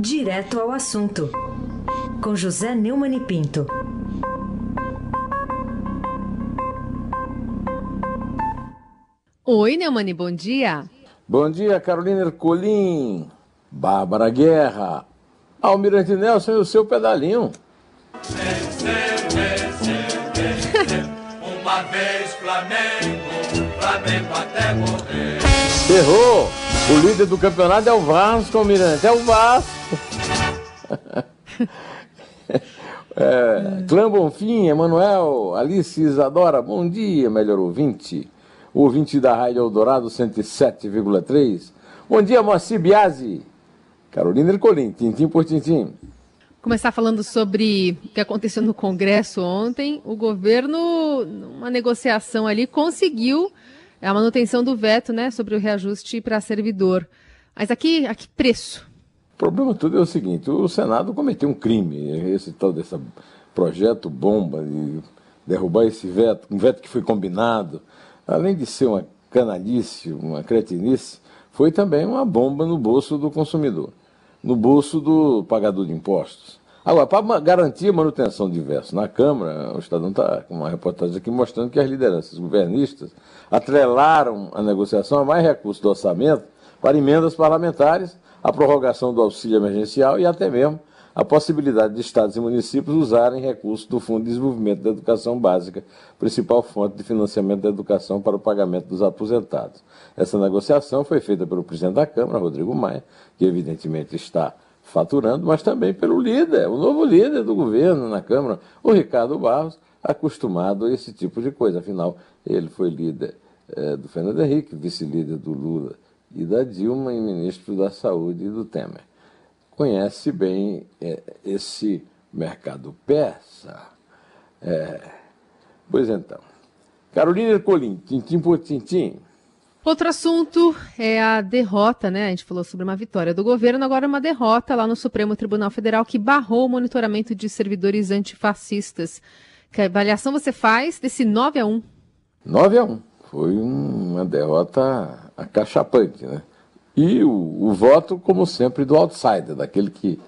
Direto ao assunto, com José Neumann e Pinto. Oi, Neumani, bom dia. Bom dia, Carolina Ercolim, Bárbara Guerra, Almirante Nelson e o seu pedalinho. Uma vez Flamengo, Flamengo até morrer. Errou! O líder do campeonato é o Vasco, Almirante, é o Vasco. É, Clã Bonfim, Emanuel, Alice Isadora, bom dia, melhor ouvinte. Ouvinte da Rádio Eldorado 107,3. Bom dia, Moacir Biasi. Carolina Ercolim, tintim por tintim. Começar falando sobre o que aconteceu no Congresso ontem. O governo, numa negociação ali, conseguiu a manutenção do veto né, sobre o reajuste para servidor. Mas aqui, a que preço? O problema todo é o seguinte: o Senado cometeu um crime, esse tal desse projeto bomba de derrubar esse veto, um veto que foi combinado, além de ser uma canalice, uma cretinice, foi também uma bomba no bolso do consumidor, no bolso do pagador de impostos. Agora, para garantir a manutenção de verso na Câmara, o Estadão está com uma reportagem aqui mostrando que as lideranças governistas atrelaram a negociação a mais recursos do orçamento para emendas parlamentares, a prorrogação do auxílio emergencial e até mesmo a possibilidade de estados e municípios usarem recursos do Fundo de Desenvolvimento da Educação Básica, principal fonte de financiamento da educação para o pagamento dos aposentados. Essa negociação foi feita pelo presidente da Câmara, Rodrigo Maia, que evidentemente está faturando, mas também pelo líder, o novo líder do governo na Câmara, o Ricardo Barros, acostumado a esse tipo de coisa. Afinal, ele foi líder é, do Fernando Henrique, vice-líder do Lula e da Dilma e ministro da Saúde do Temer conhece bem é, esse mercado persa. É, pois então, Carolina Ercolim, tintim por tintim. Outro assunto é a derrota, né? A gente falou sobre uma vitória do governo, agora uma derrota lá no Supremo Tribunal Federal que barrou o monitoramento de servidores antifascistas. Que avaliação você faz desse 9 a 1 9 a 1 Foi uma derrota acachapante, né? E o, o, voto, como sempre, do outsider, daquele que,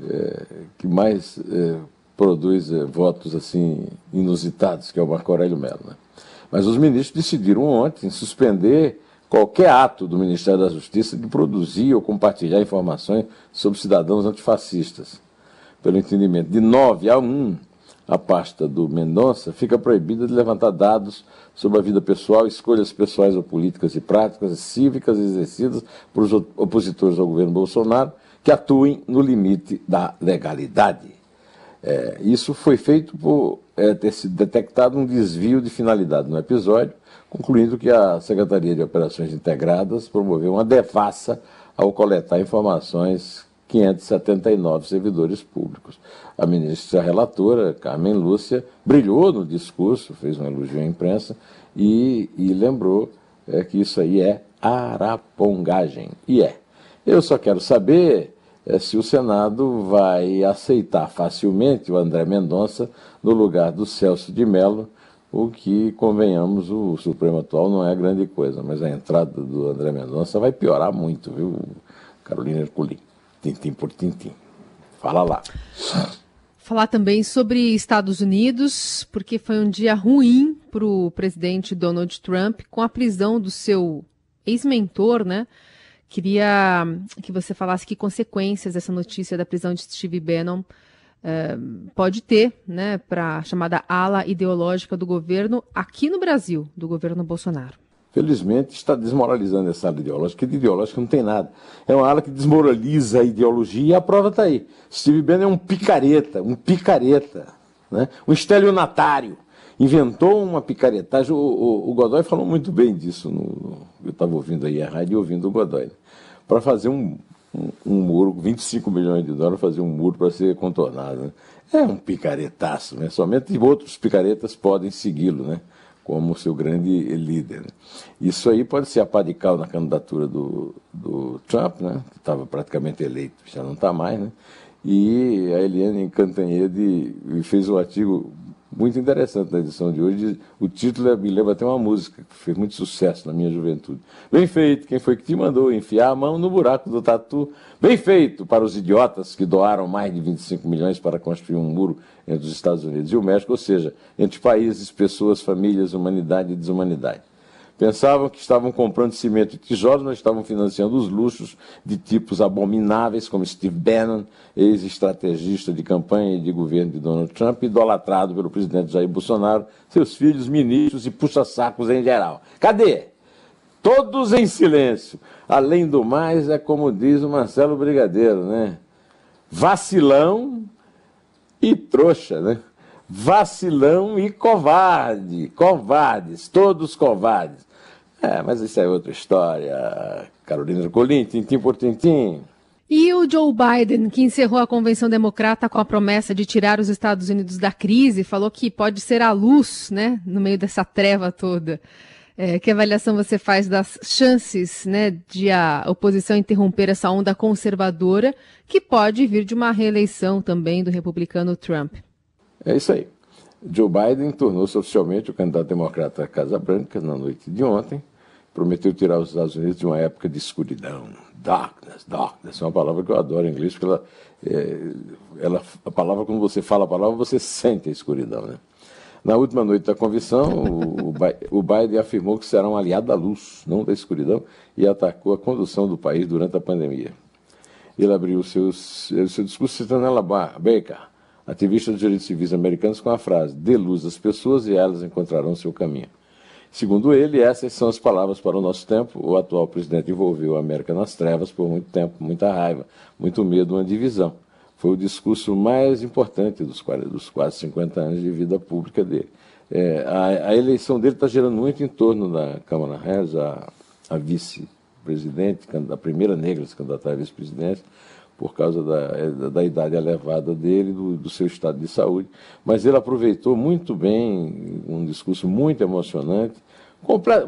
é, que mais é, produz é, votos assim inusitados, que é o Marco Aurélio Mello. Né? Mas os ministros decidiram ontem suspender qualquer ato do Ministério da Justiça de produzir ou compartilhar informações sobre cidadãos antifascistas. Pelo entendimento de 9 a 1, a pasta do Mendonça fica proibida de levantar dados sobre a vida pessoal, escolhas pessoais ou políticas e práticas cívicas exercidas por os opositores ao governo Bolsonaro que atuem no limite da legalidade. É, isso foi feito por é, ter sido detectado um desvio de finalidade no episódio, concluindo que a Secretaria de Operações Integradas promoveu uma devassa ao coletar informações 579 servidores públicos. A ministra relatora, Carmen Lúcia, brilhou no discurso, fez um elogio à imprensa e, e lembrou é, que isso aí é arapongagem. E é. Eu só quero saber é, se o Senado vai aceitar facilmente o André Mendonça no lugar do Celso de Mello, o que, convenhamos, o Supremo atual não é grande coisa, mas a entrada do André Mendonça vai piorar muito, viu, Carolina Herculin? Tintim por tintim. Fala lá. Falar também sobre Estados Unidos, porque foi um dia ruim para o presidente Donald Trump com a prisão do seu ex-mentor, né? Queria que você falasse que consequências essa notícia da prisão de Steve Bannon eh, pode ter, né, para a chamada ala ideológica do governo aqui no Brasil, do governo Bolsonaro felizmente, está desmoralizando essa ala ideológica, que de ideológica não tem nada. É uma ala que desmoraliza a ideologia e a prova está aí. Steve Bannon é um picareta, um picareta, né? um estelionatário. Inventou uma picaretagem. O, o, o Godoy falou muito bem disso. No, eu estava ouvindo aí a rádio ouvindo o Godoy. Né? Para fazer um, um, um, muro, 25 milhões de dólares, fazer um muro para ser contornado. Né? É um picaretaço, né? somente outros picaretas podem segui-lo. Né? Como seu grande líder. Isso aí pode ser a padical na candidatura do, do Trump, né, que estava praticamente eleito, já não está mais, né, e a Eliane Cantanhede fez um artigo muito interessante na edição de hoje. O título é, me lembra até uma música que fez muito sucesso na minha juventude. Bem feito, quem foi que te mandou enfiar a mão no buraco do tatu? Bem feito para os idiotas que doaram mais de 25 milhões para construir um muro entre os Estados Unidos e o México, ou seja, entre países, pessoas, famílias, humanidade e desumanidade. Pensavam que estavam comprando cimento e tijolos, mas estavam financiando os luxos de tipos abomináveis, como Steve Bannon, ex-estrategista de campanha e de governo de Donald Trump, idolatrado pelo presidente Jair Bolsonaro, seus filhos, ministros e puxa-sacos em geral. Cadê? Todos em silêncio. Além do mais, é como diz o Marcelo Brigadeiro, né? Vacilão e trouxa, né? Vacilão e covarde. Covardes, todos covardes. É, mas isso é outra história. Carolina Colim, tintim por tintim. E o Joe Biden, que encerrou a convenção democrata com a promessa de tirar os Estados Unidos da crise, falou que pode ser a luz, né, no meio dessa treva toda. É, que avaliação você faz das chances né, de a oposição interromper essa onda conservadora, que pode vir de uma reeleição também do republicano Trump? É isso aí. Joe Biden tornou-se oficialmente o candidato democrata à Casa Branca na noite de ontem. Prometeu tirar os Estados Unidos de uma época de escuridão. Darkness, darkness é uma palavra que eu adoro em inglês, porque ela, é, ela, a palavra, quando você fala a palavra, você sente a escuridão. Né? Na última noite da convenção, o, o Biden afirmou que será um aliado da luz, não da escuridão, e atacou a condução do país durante a pandemia. Ele abriu o seu, discurso citando ela Baker, ativista dos direitos civis americanos, com a frase: dê luz às pessoas e elas encontrarão seu caminho. Segundo ele, essas são as palavras para o nosso tempo. O atual presidente envolveu a América nas trevas por muito tempo, muita raiva, muito medo, uma divisão. Foi o discurso mais importante dos, dos quase 50 anos de vida pública dele. É, a, a, eleição dele está gerando muito em torno da Câmara Harris, a, a vice-presidente, a primeira negra a se candidatar a vice-presidente, por causa da, é, da, da idade elevada dele, do, do, seu estado de saúde. Mas ele aproveitou muito bem, um discurso muito emocionante.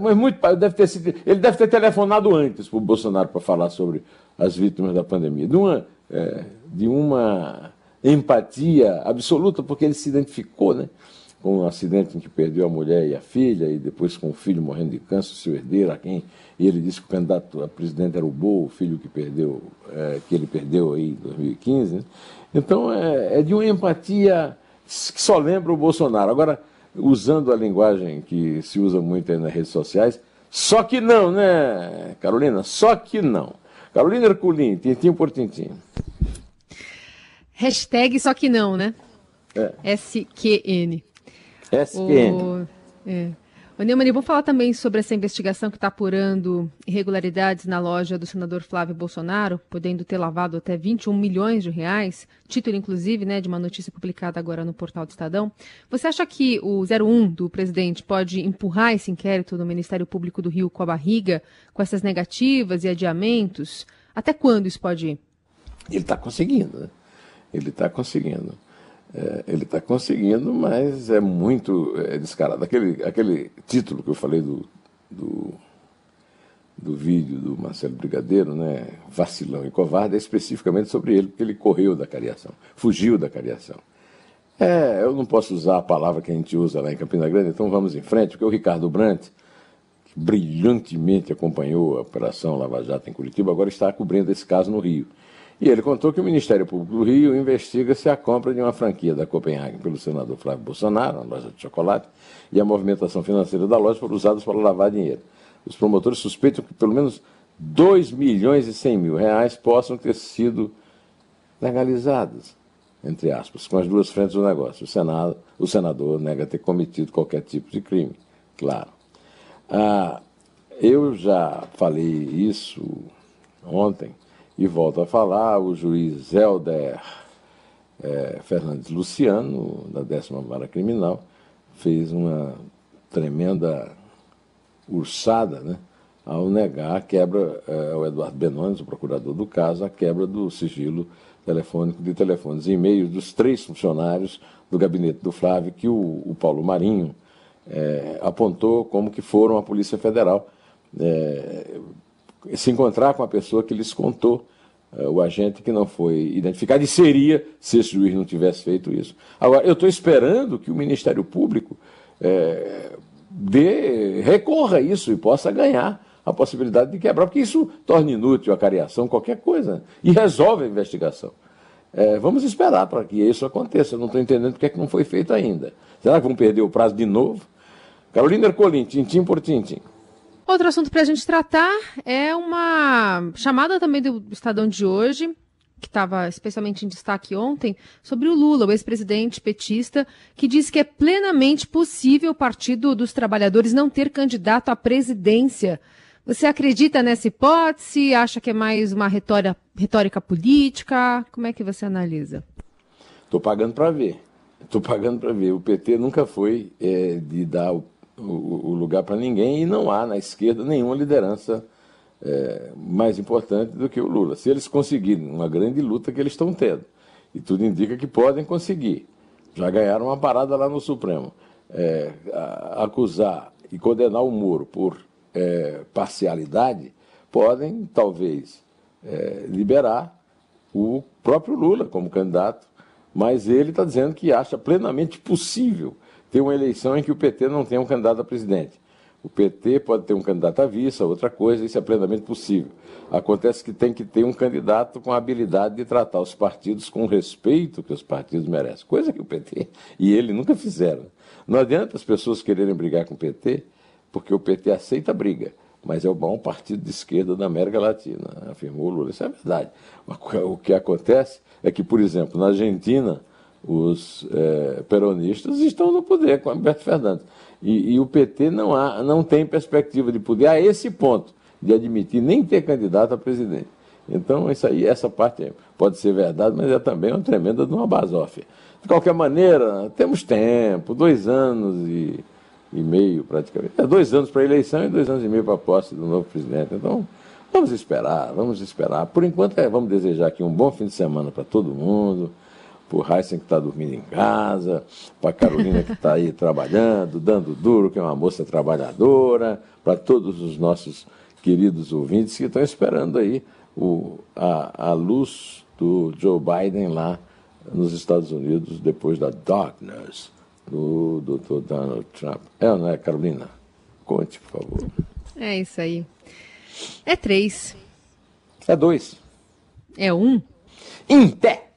Mas muito, deve ter sido, ele deve ter telefonado antes para o Bolsonaro para falar sobre as vítimas da pandemia. De uma, é, de uma empatia absoluta, porque ele se identificou, né? Com um acidente em que perdeu a mulher e a filha, e depois com o filho morrendo de câncer, seu herdeiro, a quem e ele disse que o candidato a presidente era o Bo, o filho que perdeu, é, que ele perdeu aí em 2015. Né? Então é, é, de uma empatia que só lembra o Bolsonaro. Agora, usando a linguagem que se usa muito nas redes sociais, só que não, né, Carolina? Só que não. Carolina Herculin, tintim por tintim. Hashtag só que não, né? É. SQN. SQN. O, é. O Neumann, vamos falar também sobre essa investigação que está apurando irregularidades na loja do senador Flávio Bolsonaro, podendo ter lavado até 21 milhões de reais, título inclusive né, de uma notícia publicada agora no portal do Estadão. Você acha que o 01 do presidente pode empurrar esse inquérito do Ministério Público do Rio com a barriga, com essas negativas e adiamentos? Até quando isso pode ir? Ele está conseguindo, né? Ele está conseguindo. É, ele está conseguindo, mas é muito é, descarado. Aquele, aquele título que eu falei do, do, do vídeo do Marcelo Brigadeiro, né, Vacilão e Covarde, é especificamente sobre ele, porque ele correu da cariação, fugiu da cariação. É, eu não posso usar a palavra que a gente usa lá em Campina Grande, então vamos em frente, porque o Ricardo Brandt, que brilhantemente acompanhou a Operação Lava Jato em Curitiba, agora está cobrindo esse caso no Rio. E ele contou que o Ministério Público do Rio investiga se a compra de uma franquia da Copenhagen pelo senador Flávio Bolsonaro, uma loja de chocolate, e a movimentação financeira da loja foram usados para lavar dinheiro. Os promotores suspeitam que pelo menos 2 milhões e 100 mil reais possam ter sido legalizados, entre aspas, com as duas frentes do negócio. O, Senado, o senador nega ter cometido qualquer tipo de crime, claro. Ah, eu já falei isso ontem e volto a falar, o juiz Helder é, Fernandes Luciano, da décima vara criminal, fez uma tremenda ursada né, ao negar a quebra, é, ao Eduardo Benones, o procurador do caso, a quebra do sigilo telefônico de telefones e e-mails dos três funcionários do gabinete do Flávio, que o, o Paulo Marinho é, apontou como que foram a Polícia Federal é, se encontrar com a pessoa que lhes contou uh, o agente que não foi identificado, e seria se esse juiz não tivesse feito isso. Agora, eu estou esperando que o Ministério Público é, dê, recorra a isso e possa ganhar a possibilidade de quebrar, porque isso torna inútil a cariação, qualquer coisa, e resolve a investigação. É, vamos esperar para que isso aconteça. Eu não estou entendendo porque é que não foi feito ainda. Será que vão perder o prazo de novo? Carolina Ercolim, tintim por tintim. Outro assunto para a gente tratar é uma chamada também do Estadão de hoje, que estava especialmente em destaque ontem, sobre o Lula, o ex-presidente petista, que diz que é plenamente possível o Partido dos Trabalhadores não ter candidato à presidência. Você acredita nessa hipótese? Acha que é mais uma retórica, retórica política? Como é que você analisa? Estou pagando para ver. Estou pagando para ver. O PT nunca foi é, de dar o, o, lugar para ninguém e não há na esquerda nenhuma liderança é, mais importante do que o Lula. Se eles conseguirem uma grande luta que eles estão tendo, e tudo indica que podem conseguir, já ganharam uma parada lá no Supremo, é, acusar e condenar o Moro por é, parcialidade, podem, talvez, é, liberar o próprio Lula como candidato, mas ele está dizendo que acha plenamente possível ter uma eleição em que o PT não tenha um candidato a presidente. O PT pode ter um candidato a vice, outra coisa, isso é plenamente possível. Acontece que tem que ter um candidato com a habilidade de tratar os partidos com o respeito que os partidos merecem, coisa que o PT e ele nunca fizeram. Não adianta as pessoas quererem brigar com o PT porque o PT aceita a briga, mas é o bom partido de esquerda da América Latina, afirmou Lula. Isso é verdade. O que acontece é que, por exemplo, na Argentina, os é, peronistas estão no poder com Alberto Fernandes. E, e, o PT não, há, não tem perspectiva de poder a esse ponto de admitir nem ter candidato a presidente. Então, isso aí, essa parte pode ser verdade, mas é também uma tremenda de uma basófia. De qualquer maneira, temos tempo, dois anos e e meio, praticamente. É dois anos para a eleição e dois anos e meio para a posse do novo presidente. Então, vamos esperar, vamos esperar. Por enquanto, é, vamos desejar aqui um bom fim de semana para todo mundo, para o Heisen que está dormindo em casa, para a Carolina que está aí trabalhando, dando duro, que é uma moça trabalhadora, para todos os nossos queridos ouvintes que estão esperando aí o, a, a luz do Joe Biden lá nos Estados Unidos depois da darkness do Dr. Donald Trump. É ou não é, Carolina? Conte, por favor. É isso aí. É três. É dois. É um. Em pé.